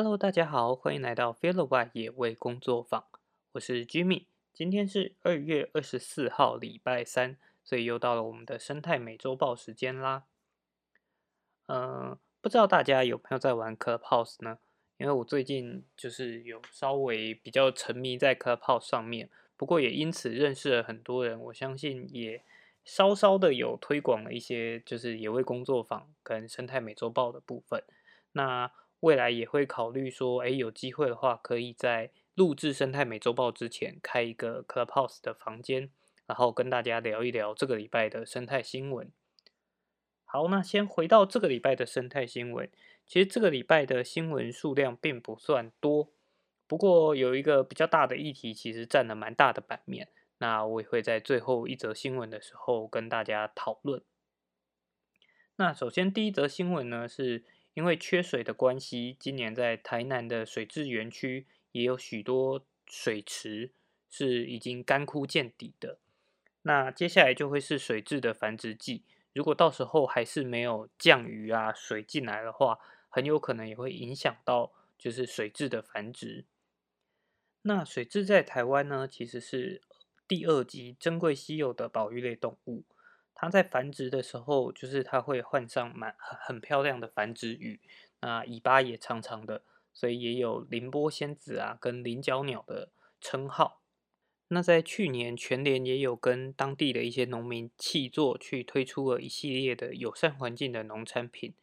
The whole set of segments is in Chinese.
Hello，大家好，欢迎来到 f e e l y 野味工作坊，我是 Jimmy。今天是二月二十四号，礼拜三，所以又到了我们的生态美洲豹时间啦。嗯，不知道大家有没有在玩 Clubhouse 呢？因为我最近就是有稍微比较沉迷在 Clubhouse 上面，不过也因此认识了很多人，我相信也稍稍的有推广了一些就是野味工作坊跟生态美洲豹的部分。那未来也会考虑说，哎，有机会的话，可以在录制生态美洲豹之前开一个 Clubhouse 的房间，然后跟大家聊一聊这个礼拜的生态新闻。好，那先回到这个礼拜的生态新闻。其实这个礼拜的新闻数量并不算多，不过有一个比较大的议题，其实占了蛮大的版面。那我也会在最后一则新闻的时候跟大家讨论。那首先第一则新闻呢，是因为缺水的关系，今年在台南的水质园区也有许多水池是已经干枯见底的。那接下来就会是水质的繁殖季，如果到时候还是没有降雨啊水进来的话，很有可能也会影响到就是水质的繁殖。那水质在台湾呢，其实是第二级珍贵稀有的保育类动物。它在繁殖的时候，就是它会换上蛮很漂亮的繁殖羽，那尾巴也长长的，所以也有凌波仙子啊跟菱角鸟的称号。那在去年全联也有跟当地的一些农民契作，去推出了一系列的友善环境的农产品。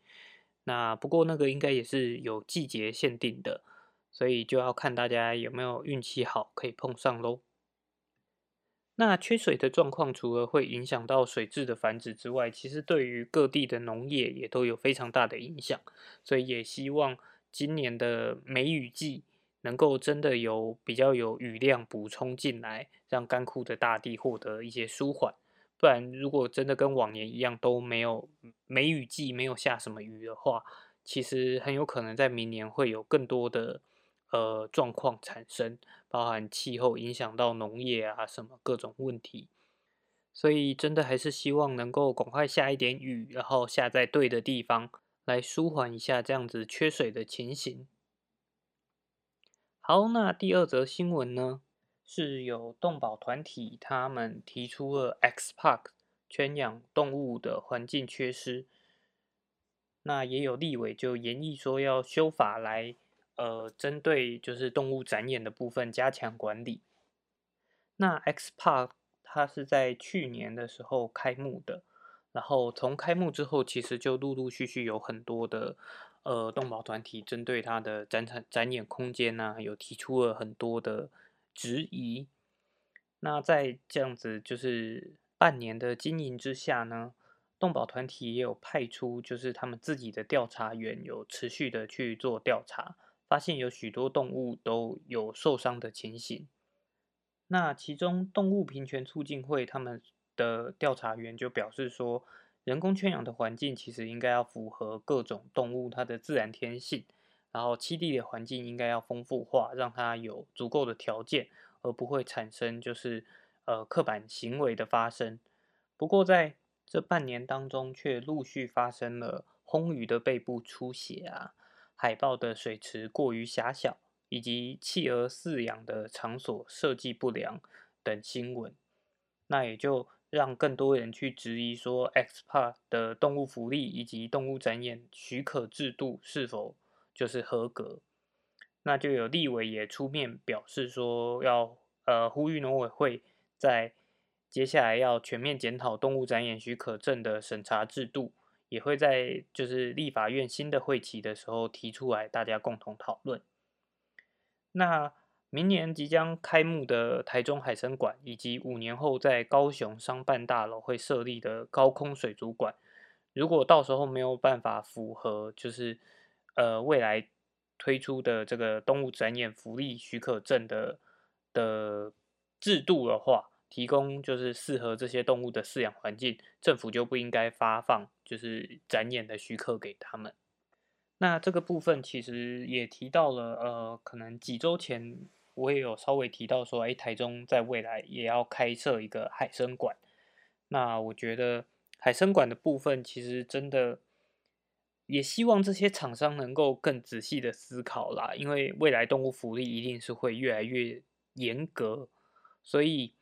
那不过那个应该也是有季节限定的，所以就要看大家有没有运气好可以碰上喽。那缺水的状况，除了会影响到水质的繁殖之外，其实对于各地的农业也都有非常大的影响。所以也希望今年的梅雨季能够真的有比较有雨量补充进来，让干枯的大地获得一些舒缓。不然，如果真的跟往年一样都没有梅雨季，没有下什么雨的话，其实很有可能在明年会有更多的。呃，状况产生，包含气候影响到农业啊，什么各种问题，所以真的还是希望能够赶快下一点雨，然后下在对的地方，来舒缓一下这样子缺水的情形。好，那第二则新闻呢，是有动保团体他们提出了 X Park 圈养动物的环境缺失，那也有立委就研议说要修法来。呃，针对就是动物展演的部分加强管理。那 X Park 它是在去年的时候开幕的，然后从开幕之后，其实就陆陆续续有很多的呃动保团体针对它的展场展演空间呢，有提出了很多的质疑。那在这样子就是半年的经营之下呢，动保团体也有派出就是他们自己的调查员，有持续的去做调查。发现有许多动物都有受伤的情形。那其中动物平权促进会他们的调查员就表示说，人工圈养的环境其实应该要符合各种动物它的自然天性，然后栖地的环境应该要丰富化，让它有足够的条件，而不会产生就是呃刻板行为的发生。不过在这半年当中，却陆续发生了红鱼的背部出血啊。海豹的水池过于狭小，以及企鹅饲养的场所设计不良等新闻，那也就让更多人去质疑说，X Park 的动物福利以及动物展演许可制度是否就是合格？那就有立委也出面表示说，要呃呼吁农委会在接下来要全面检讨动物展演许可证的审查制度。也会在就是立法院新的会期的时候提出来，大家共同讨论。那明年即将开幕的台中海参馆，以及五年后在高雄商办大楼会设立的高空水族馆，如果到时候没有办法符合就是呃未来推出的这个动物展演福利许可证的的制度的话，提供就是适合这些动物的饲养环境，政府就不应该发放就是展演的许可给他们。那这个部分其实也提到了，呃，可能几周前我也有稍微提到说，哎，台中在未来也要开设一个海参馆。那我觉得海参馆的部分其实真的，也希望这些厂商能够更仔细的思考啦，因为未来动物福利一定是会越来越严格，所以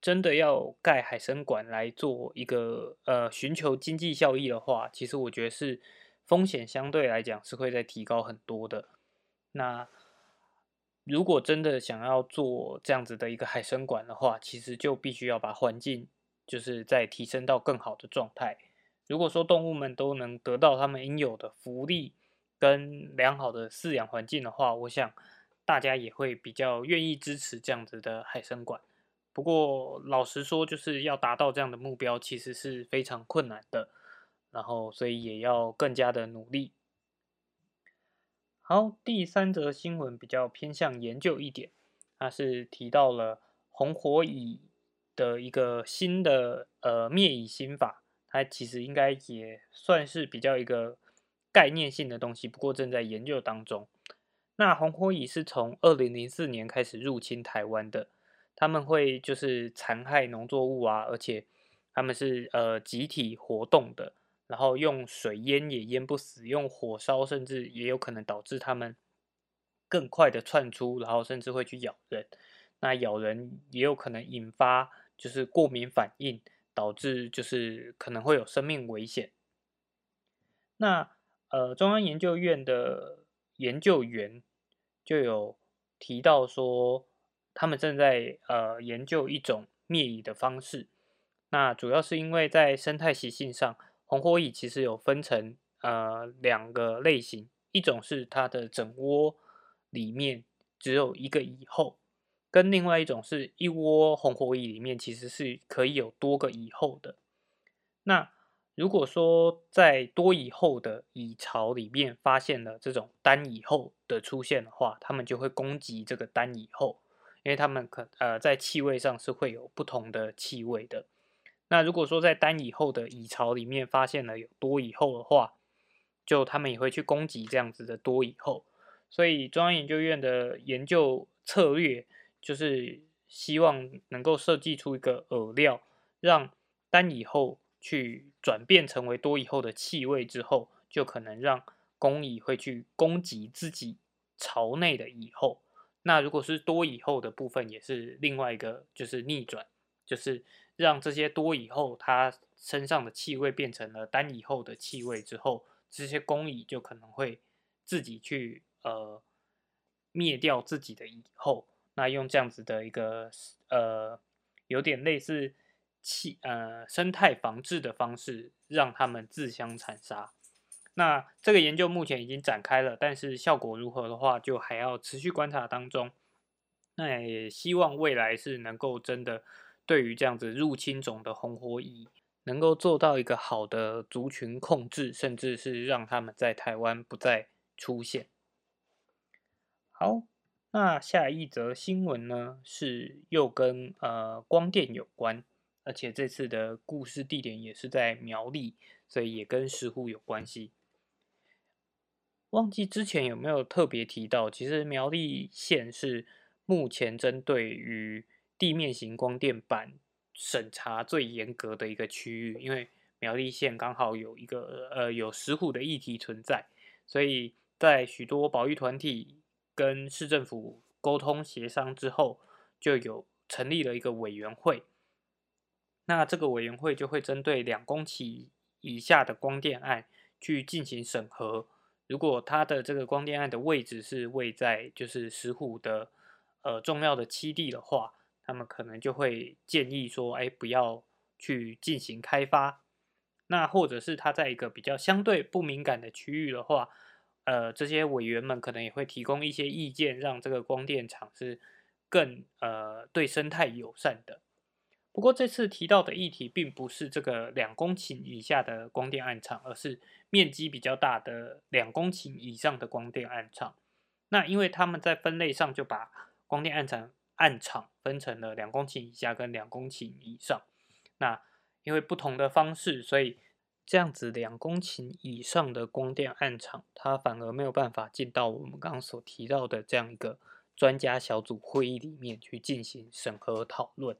真的要盖海参馆来做一个呃寻求经济效益的话，其实我觉得是风险相对来讲是会再提高很多的。那如果真的想要做这样子的一个海参馆的话，其实就必须要把环境就是再提升到更好的状态。如果说动物们都能得到他们应有的福利跟良好的饲养环境的话，我想大家也会比较愿意支持这样子的海参馆。不过老实说，就是要达到这样的目标，其实是非常困难的。然后，所以也要更加的努力。好，第三则新闻比较偏向研究一点，它是提到了红火蚁的一个新的呃灭蚁心法。它其实应该也算是比较一个概念性的东西，不过正在研究当中。那红火蚁是从二零零四年开始入侵台湾的，他们会就是残害农作物啊，而且他们是呃集体活动的，然后用水淹也淹不死，用火烧甚至也有可能导致他们更快的窜出，然后甚至会去咬人。那咬人也有可能引发就是过敏反应。导致就是可能会有生命危险。那呃，中央研究院的研究员就有提到说，他们正在呃研究一种灭蚁的方式。那主要是因为在生态习性上，红火蚁其实有分成呃两个类型，一种是它的整窝里面只有一个蚁后。跟另外一种是一窝红火蚁里面，其实是可以有多个蚁后的。那如果说在多蚁后的蚁巢里面发现了这种单蚁后的出现的话，他们就会攻击这个单蚁后，因为他们可呃在气味上是会有不同的气味的。那如果说在单蚁后的蚁巢里面发现了有多蚁后的话，就他们也会去攻击这样子的多蚁后。所以中央研究院的研究策略。就是希望能够设计出一个饵料，让单蚁后去转变成为多蚁后的气味之后，就可能让公蚁会去攻击自己巢内的蚁后。那如果是多蚁后的部分，也是另外一个就是逆转，就是让这些多蚁后它身上的气味变成了单蚁后的气味之后，这些公蚁就可能会自己去呃灭掉自己的蚁后。那用这样子的一个呃，有点类似气呃生态防治的方式，让他们自相残杀。那这个研究目前已经展开了，但是效果如何的话，就还要持续观察当中。那也希望未来是能够真的对于这样子入侵种的红火蚁，能够做到一个好的族群控制，甚至是让他们在台湾不再出现。好。那下一则新闻呢，是又跟呃光电有关，而且这次的故事地点也是在苗栗，所以也跟石斛有关系。忘记之前有没有特别提到，其实苗栗县是目前针对于地面型光电板审查最严格的一个区域，因为苗栗县刚好有一个呃有石虎的议题存在，所以在许多保育团体。跟市政府沟通协商之后，就有成立了一个委员会。那这个委员会就会针对两公顷以下的光电案去进行审核。如果它的这个光电案的位置是位在就是石虎的呃重要的基地的话，他们可能就会建议说，哎，不要去进行开发。那或者是它在一个比较相对不敏感的区域的话。呃，这些委员们可能也会提供一些意见，让这个光电厂是更呃对生态友善的。不过这次提到的议题并不是这个两公顷以下的光电暗场，而是面积比较大的两公顷以上的光电暗场。那因为他们在分类上就把光电暗场暗场分成了两公顷以下跟两公顷以上。那因为不同的方式，所以。这样子两公顷以上的光电暗场，它反而没有办法进到我们刚刚所提到的这样一个专家小组会议里面去进行审核讨论，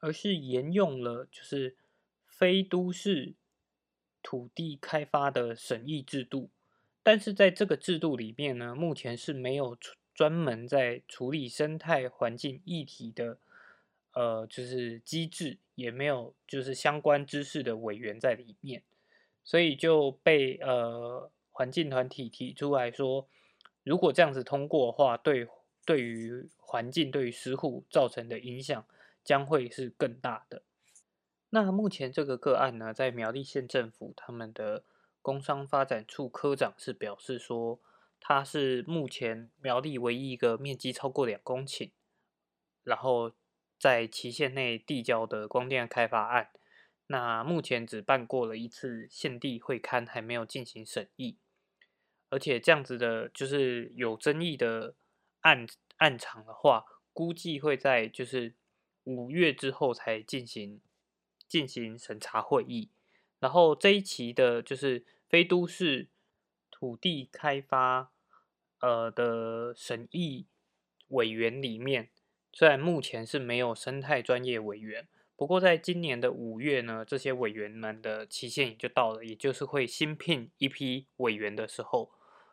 而是沿用了就是非都市土地开发的审议制度，但是在这个制度里面呢，目前是没有专门在处理生态环境议题的，呃，就是机制，也没有就是相关知识的委员在里面，所以就被呃环境团体提出来说，如果这样子通过的话，对对于环境对于湿户造成的影响将会是更大的。那目前这个个案呢，在苗栗县政府他们的工商发展处科长是表示说。它是目前苗栗唯一一个面积超过两公顷，然后在期限内递交的光电开发案。那目前只办过了一次县地会刊，还没有进行审议。而且这样子的，就是有争议的案案场的话，估计会在就是五月之后才进行进行审查会议。然后这一期的就是非都市。土地开发，呃的审议委员里面，虽然目前是没有生态专业委员，不过在今年的五月呢，这些委员们的期限也就到了，也就是会新聘一批委员的时候，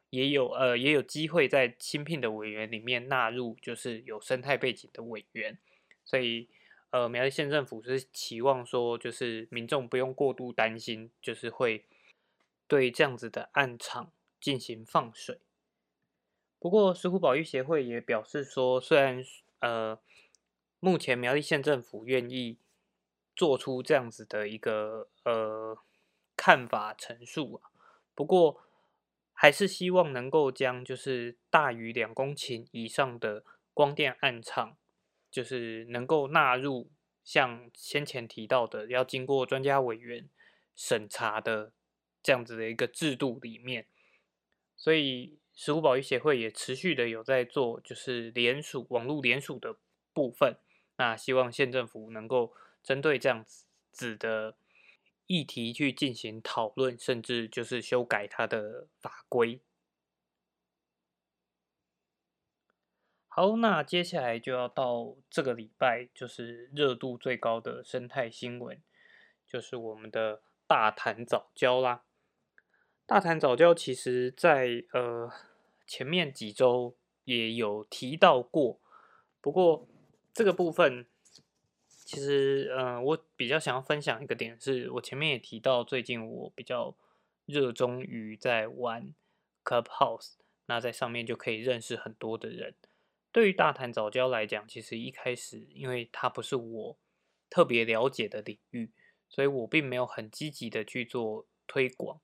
也有呃也有机会在新聘的委员里面纳入就是有生态背景的委员，所以呃苗栗县政府是期望说，就是民众不用过度担心，就是会。对这样子的暗场进行放水，不过石虎保育协会也表示说，虽然呃目前苗栗县政府愿意做出这样子的一个呃看法陈述啊，不过还是希望能够将就是大于两公顷以上的光电暗场，就是能够纳入像先前提到的要经过专家委员审查的。这样子的一个制度里面，所以食物保育协会也持续的有在做，就是联署网络联署的部分。那希望县政府能够针对这样子的议题去进行讨论，甚至就是修改它的法规。好，那接下来就要到这个礼拜，就是热度最高的生态新闻，就是我们的大潭早教啦。大潭早教其实，在呃前面几周也有提到过，不过这个部分其实，呃，我比较想要分享一个点，是我前面也提到，最近我比较热衷于在玩 Clubhouse，那在上面就可以认识很多的人。对于大潭早教来讲，其实一开始因为它不是我特别了解的领域，所以我并没有很积极的去做推广。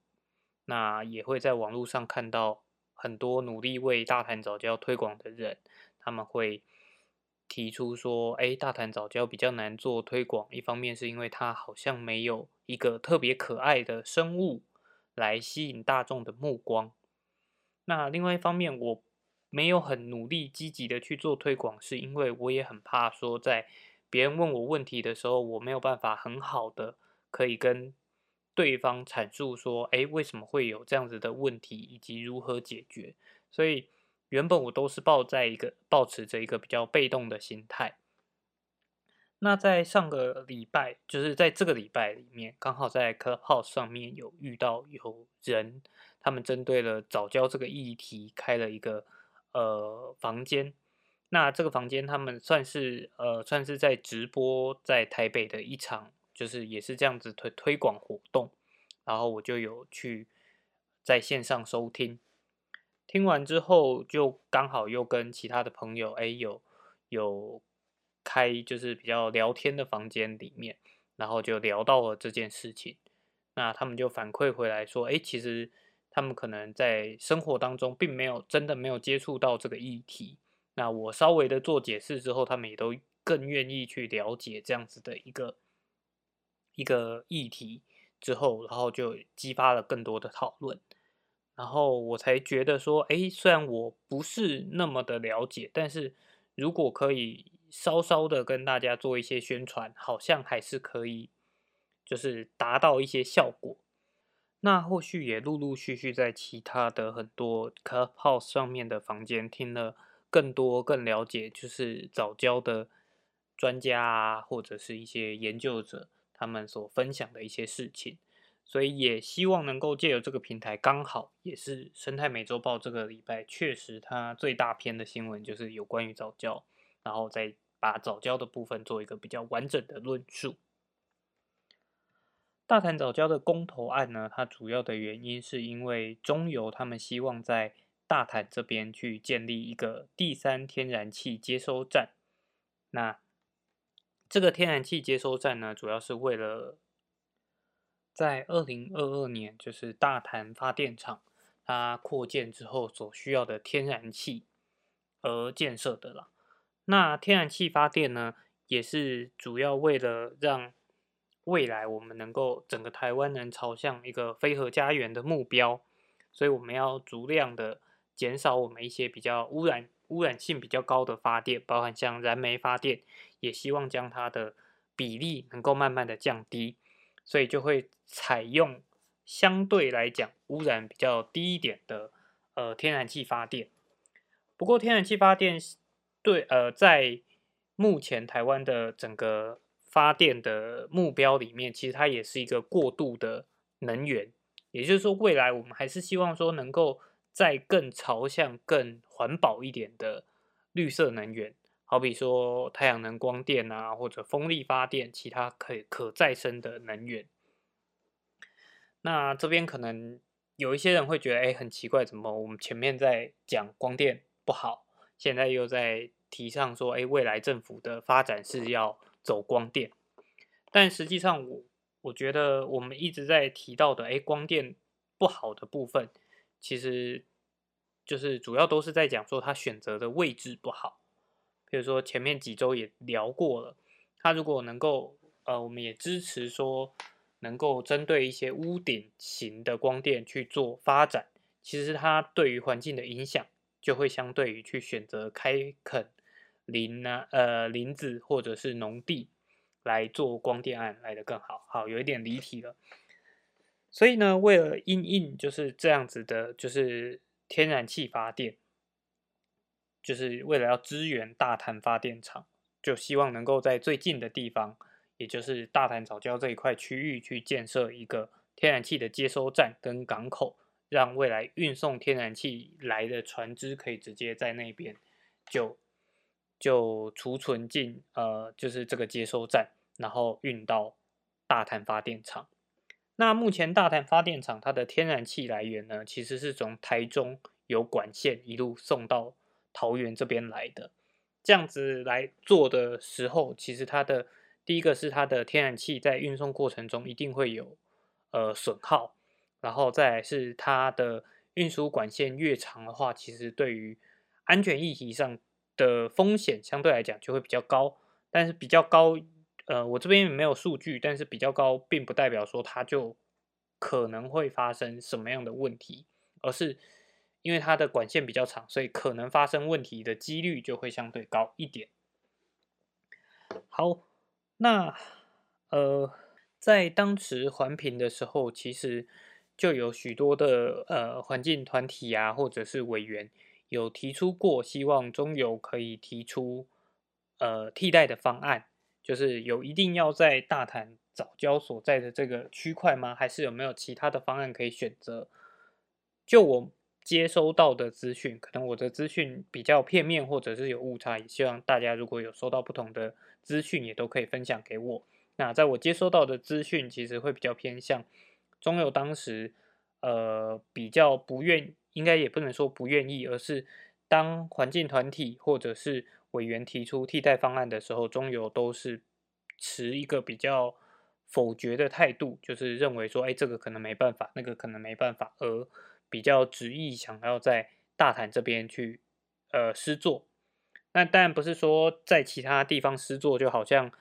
那也会在网络上看到很多努力为大潭早教推广的人，他们会提出说：“哎，大潭早教比较难做推广，一方面是因为它好像没有一个特别可爱的生物来吸引大众的目光。那另外一方面，我没有很努力积极的去做推广，是因为我也很怕说，在别人问我问题的时候，我没有办法很好的可以跟。”对方阐述说：“哎，为什么会有这样子的问题，以及如何解决？”所以原本我都是抱在一个抱持着一个比较被动的心态。那在上个礼拜，就是在这个礼拜里面，刚好在 Clubhouse 上面有遇到有人，他们针对了早教这个议题开了一个呃房间。那这个房间他们算是呃算是在直播在台北的一场。就是也是这样子推推广活动，然后我就有去在线上收听，听完之后就刚好又跟其他的朋友哎有有开就是比较聊天的房间里面，然后就聊到了这件事情，那他们就反馈回来说，哎，其实他们可能在生活当中并没有真的没有接触到这个议题，那我稍微的做解释之后，他们也都更愿意去了解这样子的一个。一个议题之后，然后就激发了更多的讨论，然后我才觉得说，哎，虽然我不是那么的了解，但是如果可以稍稍的跟大家做一些宣传，好像还是可以，就是达到一些效果。那后续也陆陆续续在其他的很多 Clubhouse 上面的房间听了更多、更了解，就是早教的专家啊，或者是一些研究者。他们所分享的一些事情，所以也希望能够借由这个平台，刚好也是《生态美洲报》这个礼拜确实它最大篇的新闻就是有关于早教，然后再把早教的部分做一个比较完整的论述。大潭早教的公投案呢，它主要的原因是因为中油他们希望在大潭这边去建立一个第三天然气接收站。那这个天然气接收站呢，主要是为了在二零二二年，就是大潭发电厂它扩建之后所需要的天然气而建设的啦。那天然气发电呢，也是主要为了让未来我们能够整个台湾能朝向一个非核家园的目标，所以我们要足量的减少我们一些比较污染、污染性比较高的发电，包含像燃煤发电，也希望将它的比例能够慢慢的降低，所以就会采用相对来讲污染比较低一点的呃天然气发电。不过天然气发电对呃在目前台湾的整个发电的目标里面，其实它也是一个过渡的能源，也就是说，未来我们还是希望说能够再更朝向更环保一点的绿色能源，好比说太阳能光电啊，或者风力发电，其他可可再生的能源。那这边可能有一些人会觉得，哎，很奇怪，怎么我们前面在讲光电不好，现在又在提倡说，哎，未来政府的发展是要。走光电，但实际上我我觉得我们一直在提到的，哎，光电不好的部分，其实就是主要都是在讲说它选择的位置不好。比如说前面几周也聊过了，它如果能够，呃，我们也支持说能够针对一些屋顶型的光电去做发展，其实它对于环境的影响就会相对于去选择开垦。林呢，呃，林子或者是农地来做光电案来的更好。好，有一点离题了。所以呢，为了因应就是这样子的，就是天然气发电，就是为了要支援大潭发电厂，就希望能够在最近的地方，也就是大潭早教这一块区域去建设一个天然气的接收站跟港口，让未来运送天然气来的船只可以直接在那边就。就储存进呃，就是这个接收站，然后运到大潭发电厂。那目前大潭发电厂它的天然气来源呢，其实是从台中有管线一路送到桃园这边来的。这样子来做的时候，其实它的第一个是它的天然气在运送过程中一定会有呃损耗，然后再是它的运输管线越长的话，其实对于安全议题上。的风险相对来讲就会比较高，但是比较高，呃，我这边没有数据，但是比较高并不代表说它就可能会发生什么样的问题，而是因为它的管线比较长，所以可能发生问题的几率就会相对高一点。好，那呃，在当时环评的时候，其实就有许多的呃环境团体啊，或者是委员。有提出过，希望中油可以提出呃替代的方案，就是有一定要在大潭早交所在的这个区块吗？还是有没有其他的方案可以选择？就我接收到的资讯，可能我的资讯比较片面，或者是有误差，也希望大家如果有收到不同的资讯，也都可以分享给我。那在我接收到的资讯，其实会比较偏向中油当时呃比较不愿。应该也不能说不愿意，而是当环境团体或者是委员提出替代方案的时候，中油都是持一个比较否决的态度，就是认为说，哎，这个可能没办法，那个可能没办法，而比较执意想要在大潭这边去呃施作。那当然不是说在其他地方施作就好像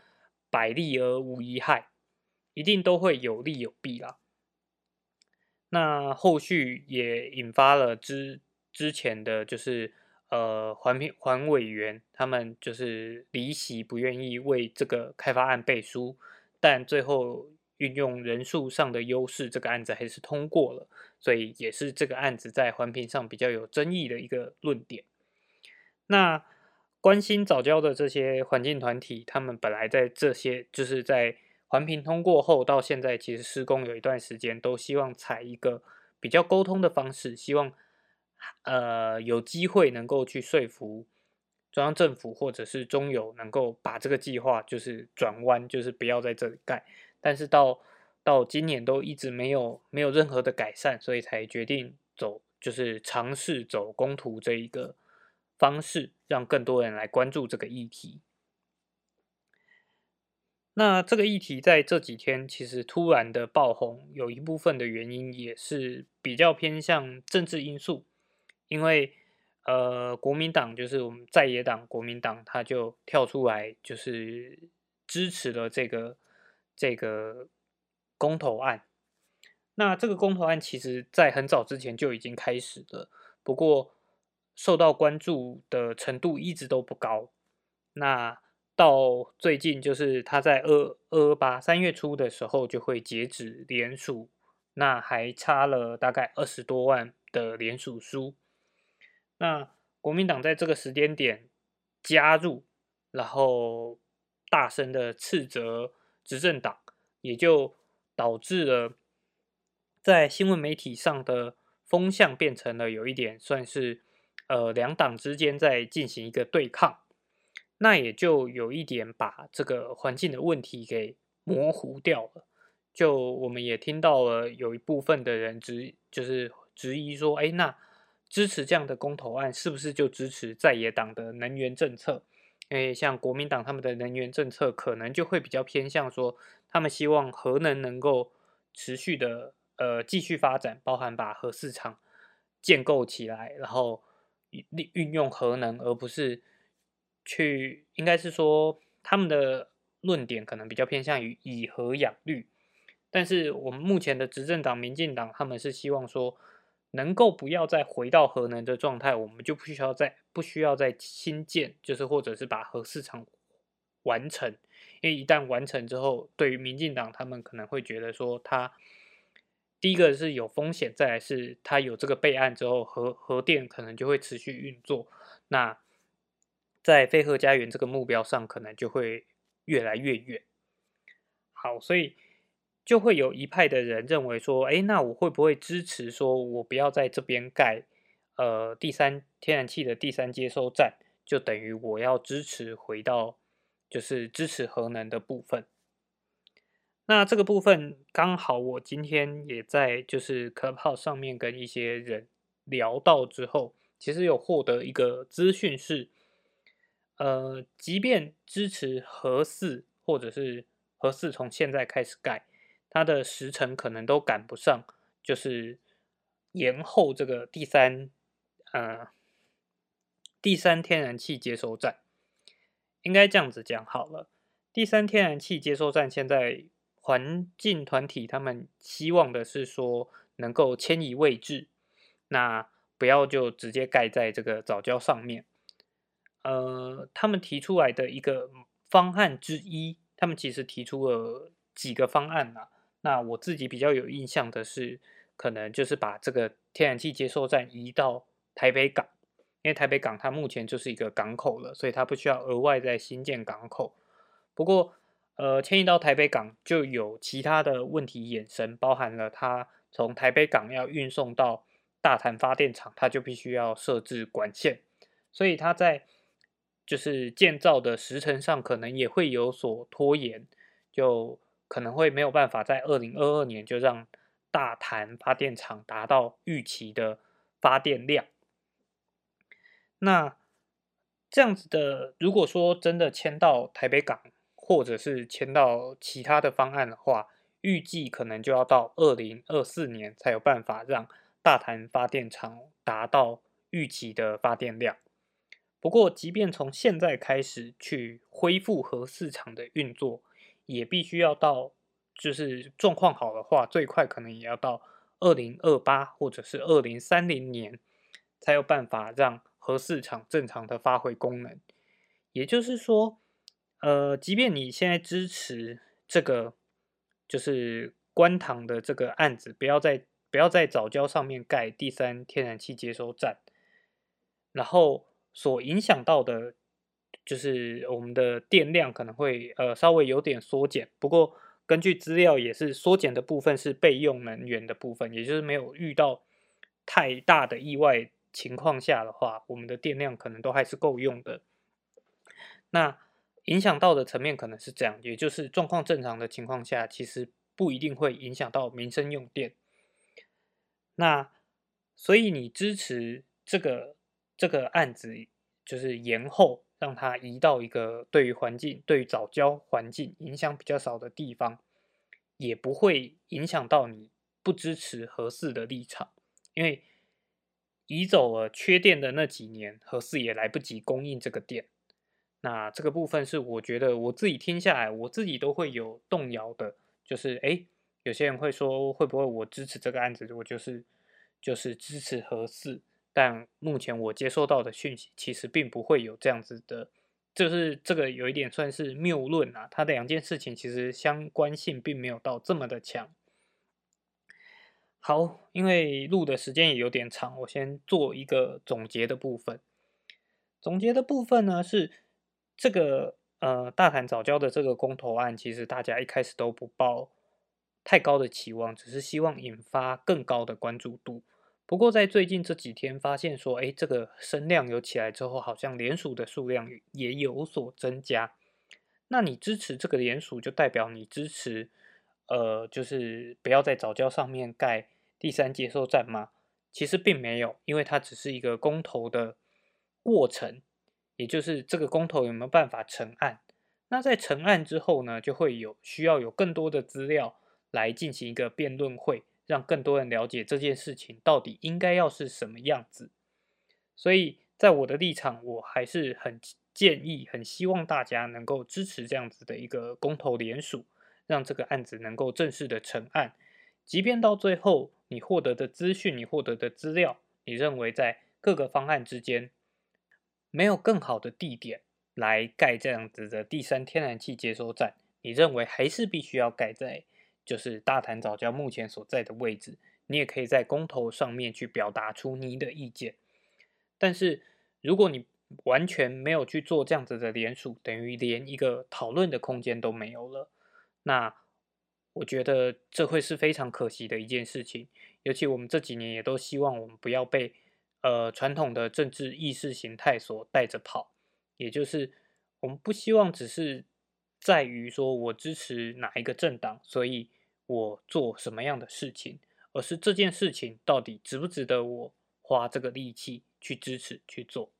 百利而无一害，一定都会有利有弊啦。那后续也引发了之之前的就是呃环评环委员他们就是离席不愿意为这个开发案背书，但最后运用人数上的优势，这个案子还是通过了，所以也是这个案子在环评上比较有争议的一个论点。那关心早教的这些环境团体，他们本来在这些就是在环评通过后，到现在其实施工有一段时间，都希望采一个比较沟通的方式，希望呃有机会能够去说服中央政府或者是中油，能够把这个计划就是转弯，就是不要在这里盖。但是到到今年都一直没有没有任何的改善，所以才决定走就是尝试走公图这一个方式，让更多人来关注这个议题。那这个议题在这几天其实突然的爆红，有一部分的原因也是比较偏向政治因素，因为呃国民党就是我们在野党国民党，他就跳出来就是支持了这个这个公投案。那这个公投案其实在很早之前就已经开始了，不过受到关注的程度一直都不高。那到最近，就是他在二二八三月初的时候就会截止联署，那还差了大概二十多万的联署书。那国民党在这个时间点加入，然后大声的斥责执政党，也就导致了在新闻媒体上的风向变成了有一点算是呃两党之间在进行一个对抗。那也就有一点把这个环境的问题给模糊掉了。就我们也听到了有一部分的人质就是质疑说，哎，那支持这样的公投案是不是就支持在野党的能源政策？因为像国民党他们的能源政策可能就会比较偏向说，他们希望核能能够持续的呃继续发展，包含把核市场建构起来，然后运运用核能，而不是。去应该是说他们的论点可能比较偏向于以核养绿，但是我们目前的执政党民进党他们是希望说能够不要再回到核能的状态，我们就不需要再不需要再新建，就是或者是把核市场完成，因为一旦完成之后，对于民进党他们可能会觉得说它第一个是有风险，再来是它有这个备案之后，核核电可能就会持续运作，那。在飞鹤家园这个目标上，可能就会越来越远。好，所以就会有一派的人认为说，哎，那我会不会支持说，我不要在这边盖呃第三天然气的第三接收站，就等于我要支持回到就是支持核能的部分。那这个部分刚好我今天也在就是可炮上面跟一些人聊到之后，其实有获得一个资讯是。呃，即便支持核四或者是核四从现在开始盖，它的时程可能都赶不上，就是延后这个第三呃第三天然气接收站，应该这样子讲好了。第三天然气接收站现在环境团体他们希望的是说能够迁移位置，那不要就直接盖在这个早教上面。呃，他们提出来的一个方案之一，他们其实提出了几个方案啦。那我自己比较有印象的是，可能就是把这个天然气接收站移到台北港，因为台北港它目前就是一个港口了，所以它不需要额外再新建港口。不过，呃，迁移到台北港就有其他的问题衍生，包含了它从台北港要运送到大潭发电厂，它就必须要设置管线，所以它在就是建造的时程上可能也会有所拖延，就可能会没有办法在二零二二年就让大潭发电厂达到预期的发电量。那这样子的，如果说真的迁到台北港，或者是迁到其他的方案的话，预计可能就要到二零二四年才有办法让大潭发电厂达到预期的发电量。不过，即便从现在开始去恢复核市场的运作，也必须要到，就是状况好的话，最快可能也要到二零二八或者是二零三零年，才有办法让核市场正常的发挥功能。也就是说，呃，即便你现在支持这个，就是关塘的这个案子，不要在不要在早教上面盖第三天然气接收站，然后。所影响到的，就是我们的电量可能会呃稍微有点缩减，不过根据资料也是缩减的部分是备用能源的部分，也就是没有遇到太大的意外情况下的话，我们的电量可能都还是够用的。那影响到的层面可能是这样，也就是状况正常的情况下，其实不一定会影响到民生用电。那所以你支持这个这个案子，就是延后让它移到一个对于环境、对于早教环境影响比较少的地方，也不会影响到你不支持核四的立场，因为移走了缺电的那几年，核四也来不及供应这个电。那这个部分是我觉得我自己听下来，我自己都会有动摇的，就是哎，有些人会说会不会我支持这个案子，我就是就是支持合适，但目前我接收到的讯息其实并不会有这样子的，就是这个有一点算是谬论啊，它的两件事情其实相关性并没有到这么的强。好，因为录的时间也有点长，我先做一个总结的部分。总结的部分呢是。这个呃，大谈早教的这个公投案，其实大家一开始都不抱太高的期望，只是希望引发更高的关注度。不过在最近这几天，发现说，哎，这个声量有起来之后，好像联署的数量也有所增加。那你支持这个联署，就代表你支持，呃，就是不要在早教上面盖第三接收站吗？其实并没有，因为它只是一个公投的过程。也就是这个公投有没有办法成案？那在成案之后呢，就会有需要有更多的资料来进行一个辩论会，让更多人了解这件事情到底应该要是什么样子。所以在我的立场，我还是很建议、很希望大家能够支持这样子的一个公投联署，让这个案子能够正式的成案。即便到最后你获得的资讯、你获得的资料，你认为在各个方案之间。没有更好的地点来盖这样子的第三天然气接收站，你认为还是必须要盖在就是大潭早教目前所在的位置？你也可以在公投上面去表达出你的意见。但是如果你完全没有去做这样子的联署，等于连一个讨论的空间都没有了。那我觉得这会是非常可惜的一件事情。尤其我们这几年也都希望我们不要被。呃，传统的政治意识形态所带着跑，也就是我们不希望只是在于说我支持哪一个政党，所以我做什么样的事情，而是这件事情到底值不值得我花这个力气去支持去做。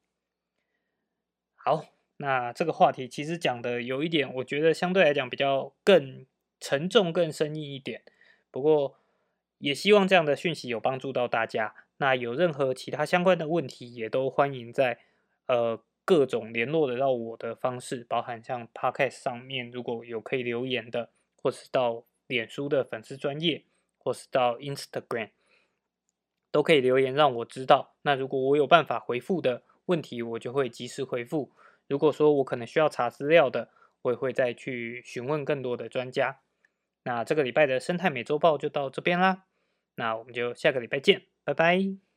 好，那这个话题其实讲的有一点，我觉得相对来讲比较更沉重、更深意一点。不过也希望这样的讯息有帮助到大家。那有任何其他相关的问题，也都欢迎在呃各种联络得到我的方式，包含像 Podcast 上面如果有可以留言的，或是到脸书的粉丝专业，或是到 Instagram，都可以留言让我知道。那如果我有办法回复的问题，我就会及时回复。如果说我可能需要查资料的，我也会再去询问更多的专家。那这个礼拜的生态美洲报就到这边啦，那我们就下个礼拜见。拜拜。